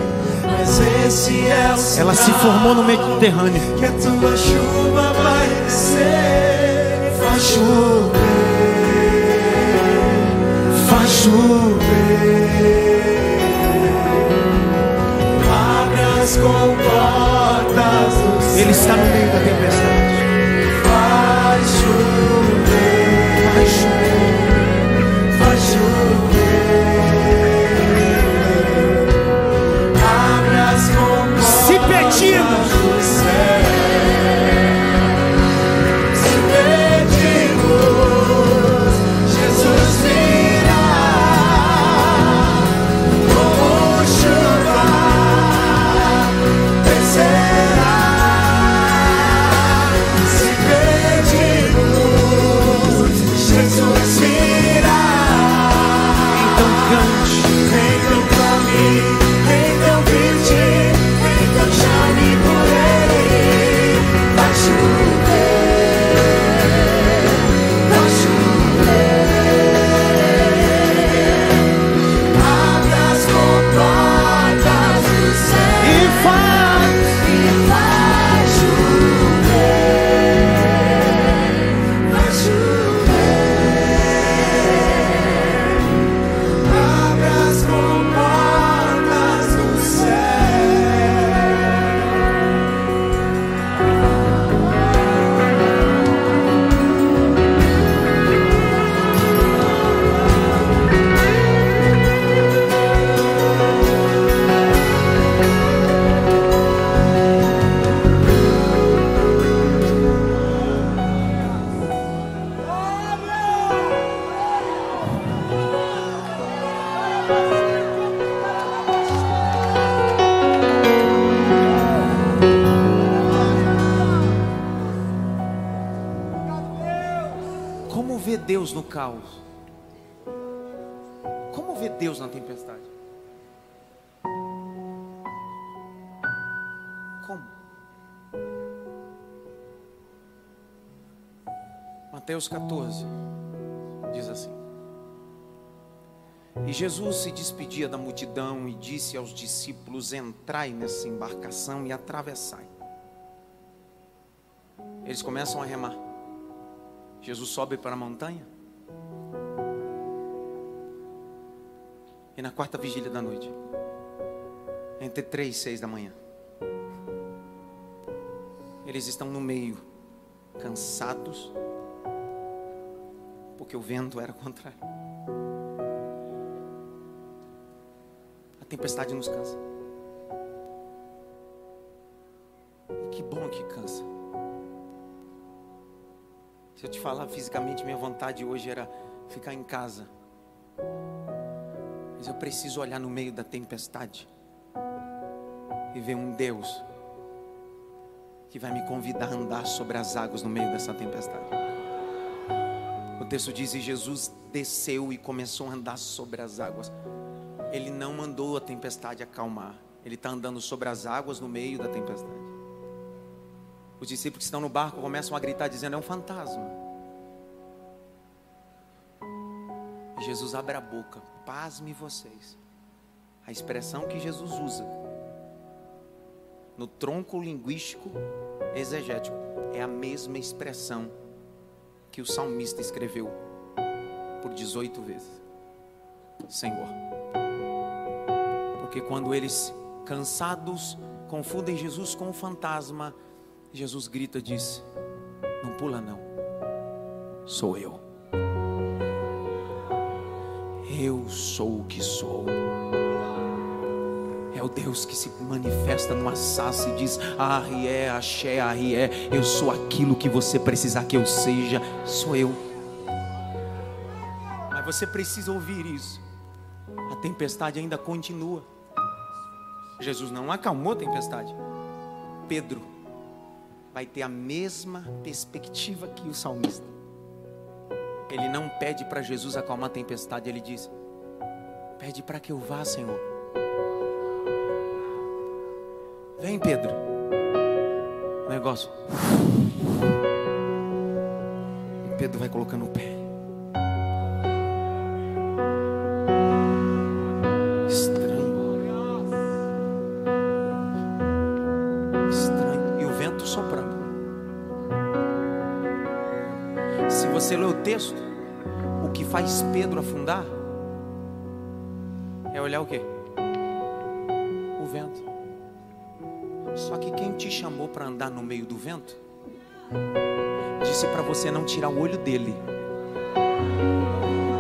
Mas esse é o Ela se formou no Mediterrâneo. que a tua chuva vai descer. Faz chover, faz chover. Abre as comportas do céu. Ele está no meio da tempestade. Faz chover, disse aos discípulos: Entrai nessa embarcação e atravessai. Eles começam a remar. Jesus sobe para a montanha. E na quarta vigília da noite, entre três e seis da manhã, eles estão no meio, cansados, porque o vento era contrário. Tempestade nos cansa. E que bom que cansa. Se eu te falar fisicamente, minha vontade hoje era ficar em casa. Mas eu preciso olhar no meio da tempestade e ver um Deus que vai me convidar a andar sobre as águas no meio dessa tempestade. O texto diz: E Jesus desceu e começou a andar sobre as águas. Ele não mandou a tempestade acalmar, ele está andando sobre as águas no meio da tempestade. Os discípulos que estão no barco começam a gritar, dizendo: É um fantasma. E Jesus abre a boca, pasme vocês. A expressão que Jesus usa no tronco linguístico exegético é a mesma expressão que o salmista escreveu por 18 vezes: Senhor. Porque quando eles, cansados, confundem Jesus com o fantasma, Jesus grita e diz: Não pula, não. Sou eu. Eu sou o que sou. É o Deus que se manifesta no assassa e diz: Arrié, axé, arrié. Eu sou aquilo que você precisar que eu seja. Sou eu. Mas você precisa ouvir isso. A tempestade ainda continua. Jesus não acalmou a tempestade. Pedro vai ter a mesma perspectiva que o salmista. Ele não pede para Jesus acalmar a tempestade, ele diz: Pede para que eu vá, Senhor. Vem, Pedro. O negócio. E Pedro vai colocando o pé. Faz Pedro afundar é olhar o que? O vento. Só que quem te chamou para andar no meio do vento, disse para você não tirar o olho dele.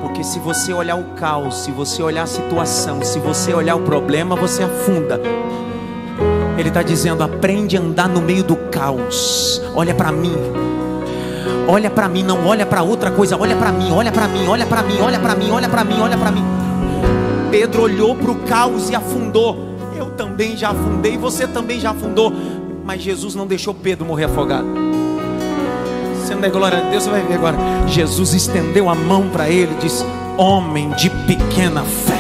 Porque se você olhar o caos, se você olhar a situação, se você olhar o problema, você afunda. Ele está dizendo: aprende a andar no meio do caos. Olha para mim. Olha para mim, não olha para outra coisa. Olha para mim, olha para mim, olha para mim, olha para mim, olha para mim, olha para mim. Pedro olhou para o caos e afundou. Eu também já afundei, você também já afundou. Mas Jesus não deixou Pedro morrer afogado. Você não der glória a Deus, você vai ver agora. Jesus estendeu a mão para ele e disse: Homem de pequena fé.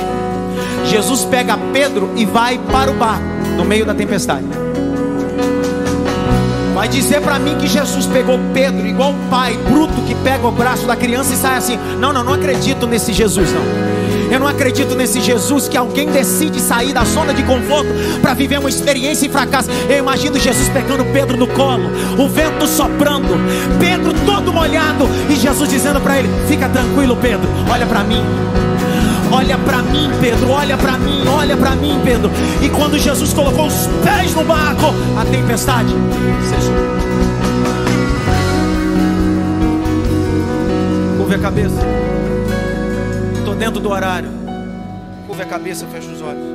Jesus pega Pedro e vai para o barco no meio da tempestade. Vai dizer para mim que Jesus pegou Pedro, igual um pai bruto que pega o braço da criança e sai assim: Não, não, não acredito nesse Jesus, não. Eu não acredito nesse Jesus que alguém decide sair da zona de conforto para viver uma experiência em fracasso. Eu imagino Jesus pegando Pedro no colo, o vento soprando, Pedro todo molhado e Jesus dizendo para ele: Fica tranquilo, Pedro, olha para mim. Olha para mim, Pedro, olha para mim, olha para mim, Pedro. E quando Jesus colocou os pés no barco, a tempestade cessou. Curve a cabeça. Estou dentro do horário. Curve a cabeça, fecha os olhos.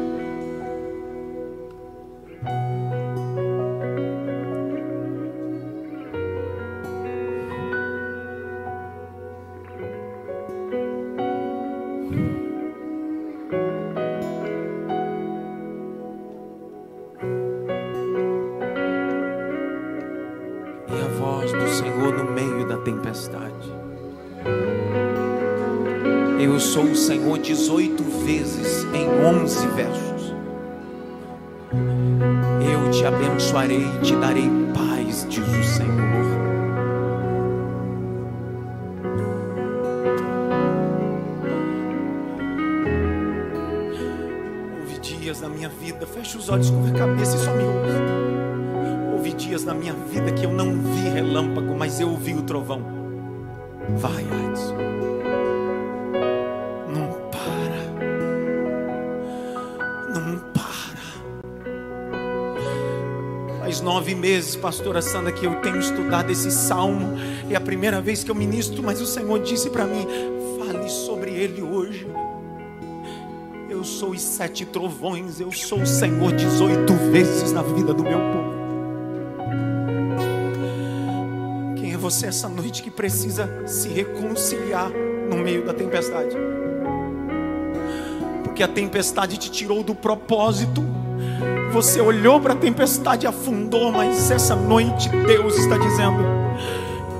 Mas eu ouvi o trovão. Vai, Adson. Não para. Não para. Faz nove meses, pastora Sandra, que eu tenho estudado esse salmo. É a primeira vez que eu ministro, mas o Senhor disse para mim: fale sobre ele hoje. Eu sou os sete trovões, eu sou o Senhor 18 vezes na vida do meu povo. Você essa noite que precisa se reconciliar no meio da tempestade? Porque a tempestade te tirou do propósito. Você olhou para a tempestade e afundou, mas essa noite Deus está dizendo: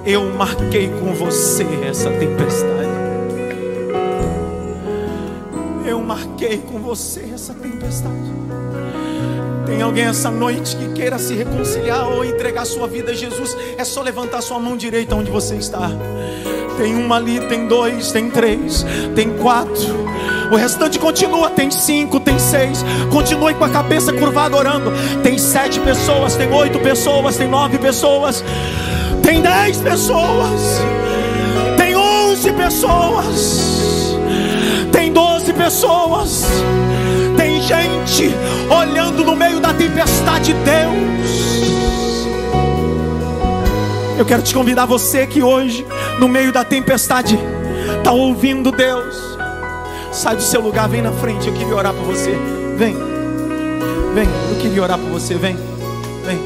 Eu marquei com você essa tempestade. Eu marquei com você essa tempestade. Tem alguém essa noite que queira se reconciliar ou entregar sua vida a Jesus? É só levantar sua mão direita onde você está. Tem uma ali, tem dois, tem três, tem quatro. O restante continua, tem cinco, tem seis. Continue com a cabeça curvada orando. Tem sete pessoas, tem oito pessoas, tem nove pessoas, tem dez pessoas, tem onze pessoas, tem doze pessoas. Gente olhando no meio da tempestade, Deus. Eu quero te convidar, você que hoje, no meio da tempestade, está ouvindo Deus. Sai do seu lugar, vem na frente. Eu queria orar por você. Vem, vem. Eu queria orar por você. Vem, vem.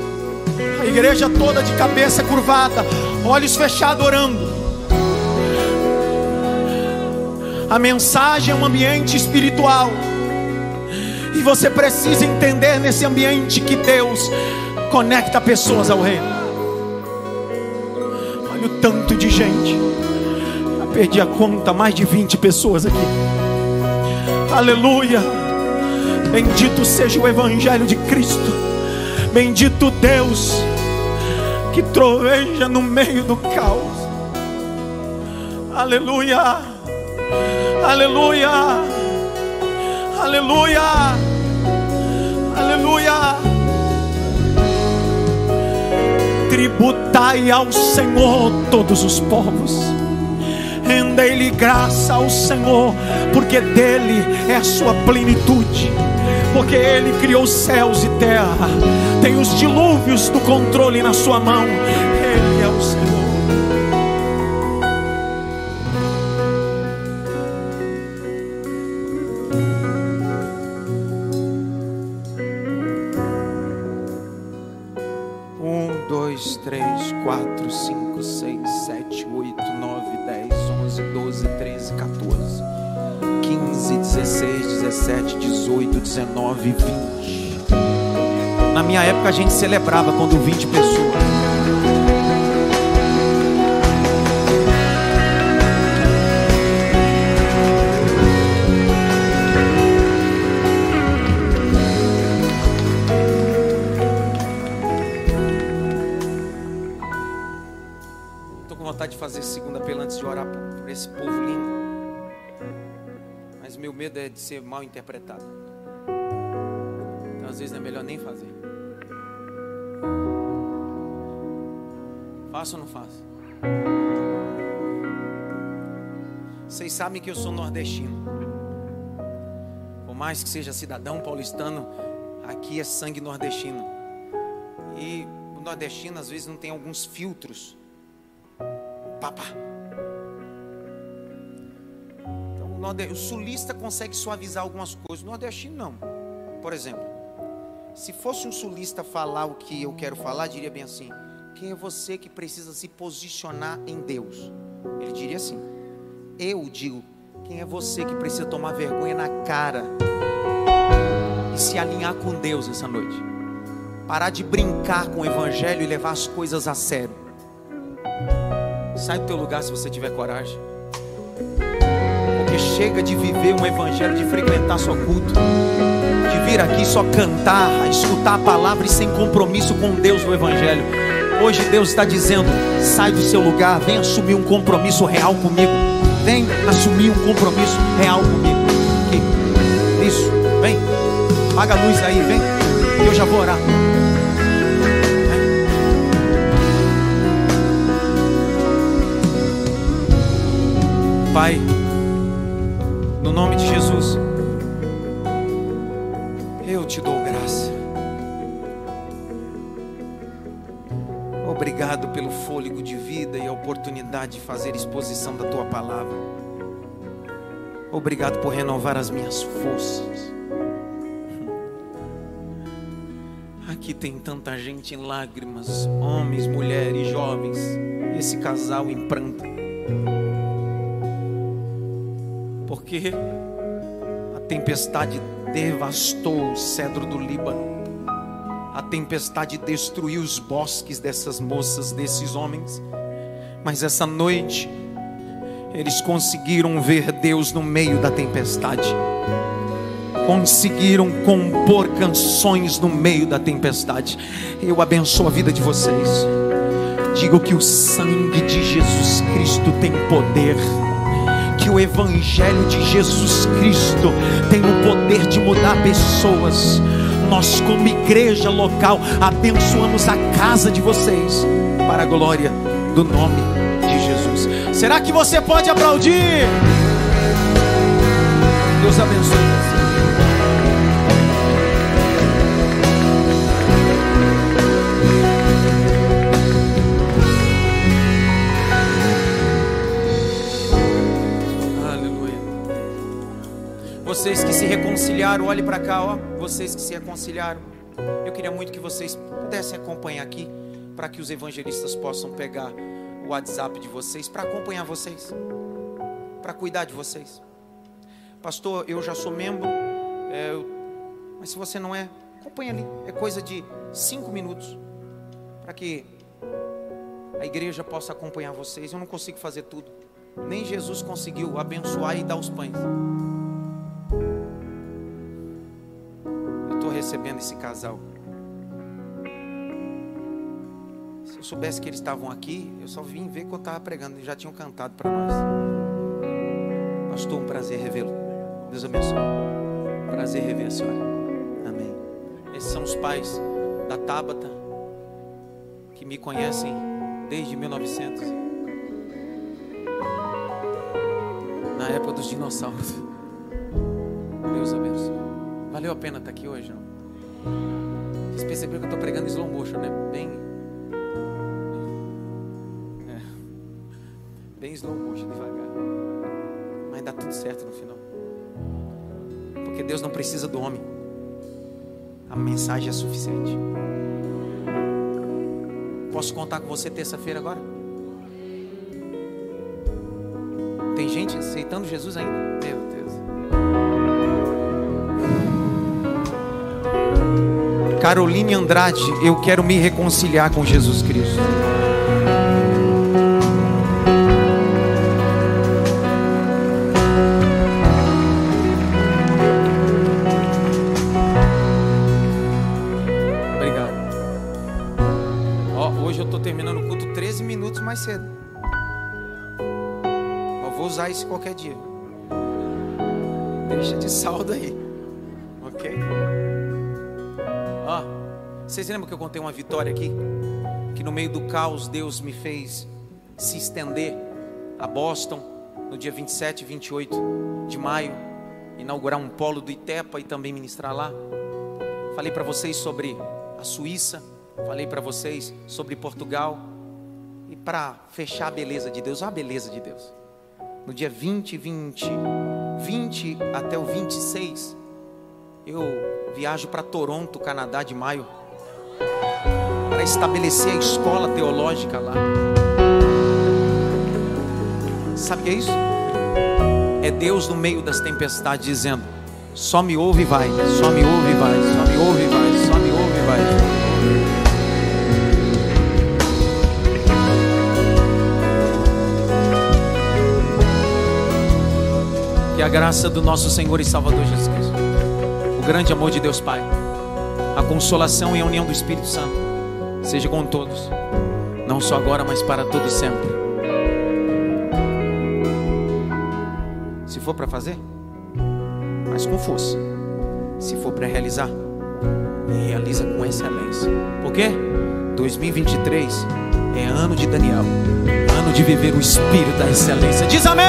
A igreja toda de cabeça curvada, olhos fechados, orando. A mensagem é um ambiente espiritual. E você precisa entender nesse ambiente que Deus conecta pessoas ao reino. Olha o tanto de gente. Já perdi a conta, mais de 20 pessoas aqui. Aleluia. Bendito seja o Evangelho de Cristo. Bendito Deus que troveja no meio do caos. Aleluia. Aleluia. Aleluia. Tributai ao Senhor todos os povos. Rendei-lhe graça ao Senhor, porque dele é a sua plenitude, porque ele criou céus e terra, tem os dilúvios do controle na sua mão, ele é o Senhor. Época a gente celebrava quando 20 pessoas. Estou com vontade de fazer segunda pela antes de orar por, esse povo lindo. Mas meu medo é de ser mal interpretado. Então às vezes é melhor nem fazer. Faço ou não faço? Vocês sabem que eu sou nordestino. Por mais que seja cidadão paulistano, aqui é sangue nordestino. E o nordestino às vezes não tem alguns filtros. Papá. Então, o, o sulista consegue suavizar algumas coisas, o nordestino não. Por exemplo, se fosse um sulista falar o que eu quero falar, diria bem assim: quem é você que precisa se posicionar em Deus? Ele diria assim: eu digo, quem é você que precisa tomar vergonha na cara e se alinhar com Deus essa noite? Parar de brincar com o Evangelho e levar as coisas a sério. Sai do teu lugar se você tiver coragem. Porque chega de viver um evangelho, de frequentar só culto, de vir aqui só cantar, escutar a palavra e sem compromisso com Deus no evangelho. Hoje Deus está dizendo: sai do seu lugar, vem assumir um compromisso real comigo. Vem assumir um compromisso real comigo. Aqui. Isso, vem. Apaga a luz aí, vem. Que eu já vou orar. Pai, fôlego de vida e a oportunidade de fazer exposição da tua palavra. Obrigado por renovar as minhas forças. Aqui tem tanta gente em lágrimas, homens, mulheres, jovens, esse casal em pranto. Porque a tempestade devastou o cedro do Líbano. A tempestade destruiu os bosques dessas moças, desses homens. Mas essa noite, eles conseguiram ver Deus no meio da tempestade. Conseguiram compor canções no meio da tempestade. Eu abençoo a vida de vocês. Digo que o sangue de Jesus Cristo tem poder que o Evangelho de Jesus Cristo tem o poder de mudar pessoas. Nós, como igreja local, abençoamos a casa de vocês para a glória do nome de Jesus. Será que você pode aplaudir? Deus abençoe reconciliaram, olhe para cá, ó. Vocês que se reconciliaram. Eu queria muito que vocês pudessem acompanhar aqui, para que os evangelistas possam pegar o WhatsApp de vocês, para acompanhar vocês, para cuidar de vocês. Pastor, eu já sou membro, é, eu... mas se você não é, acompanha ali. É coisa de cinco minutos, para que a igreja possa acompanhar vocês. Eu não consigo fazer tudo. Nem Jesus conseguiu abençoar e dar os pães. Recebendo esse casal. Se eu soubesse que eles estavam aqui, eu só vim ver que eu estava pregando, eles já tinham cantado para nós. Pastor, um prazer revê-lo. Deus abençoe. Prazer rever a senhora. Amém. Esses são os pais da Tábata, que me conhecem desde 1900. Na época dos dinossauros. Deus abençoe. Valeu a pena estar aqui hoje, não? Vocês perceberam que eu estou pregando slow motion, né? Bem. É, bem slow motion, devagar. Mas dá tudo certo no final. Porque Deus não precisa do homem. A mensagem é suficiente. Posso contar com você terça-feira agora? Tem gente aceitando Jesus ainda? Meu Caroline Andrade, eu quero me reconciliar com Jesus Cristo. Obrigado. Ó, hoje eu estou terminando o culto 13 minutos mais cedo. Eu vou usar isso qualquer dia. Deixa de saldo aí. Vocês lembram que eu contei uma vitória aqui? Que no meio do caos Deus me fez se estender a Boston no dia 27 e 28 de maio, inaugurar um polo do Itepa e também ministrar lá. Falei para vocês sobre a Suíça, falei para vocês sobre Portugal. E para fechar a beleza de Deus, a beleza de Deus. No dia 20 e 20, 20 até o 26, eu viajo para Toronto, Canadá, de maio para estabelecer a escola teológica lá. Sabe o que é isso? É Deus no meio das tempestades dizendo: só me ouve e vai, só me ouve e vai, só me ouve e vai, só me ouve e vai. Que a graça do nosso Senhor e Salvador Jesus Cristo, o grande amor de Deus Pai a consolação e a união do Espírito Santo seja com todos, não só agora, mas para todo sempre. Se for para fazer, mas com força. Se for para realizar, realiza com excelência. Por quê? 2023 É ano de Daniel, ano de viver o espírito da excelência. Diz amém.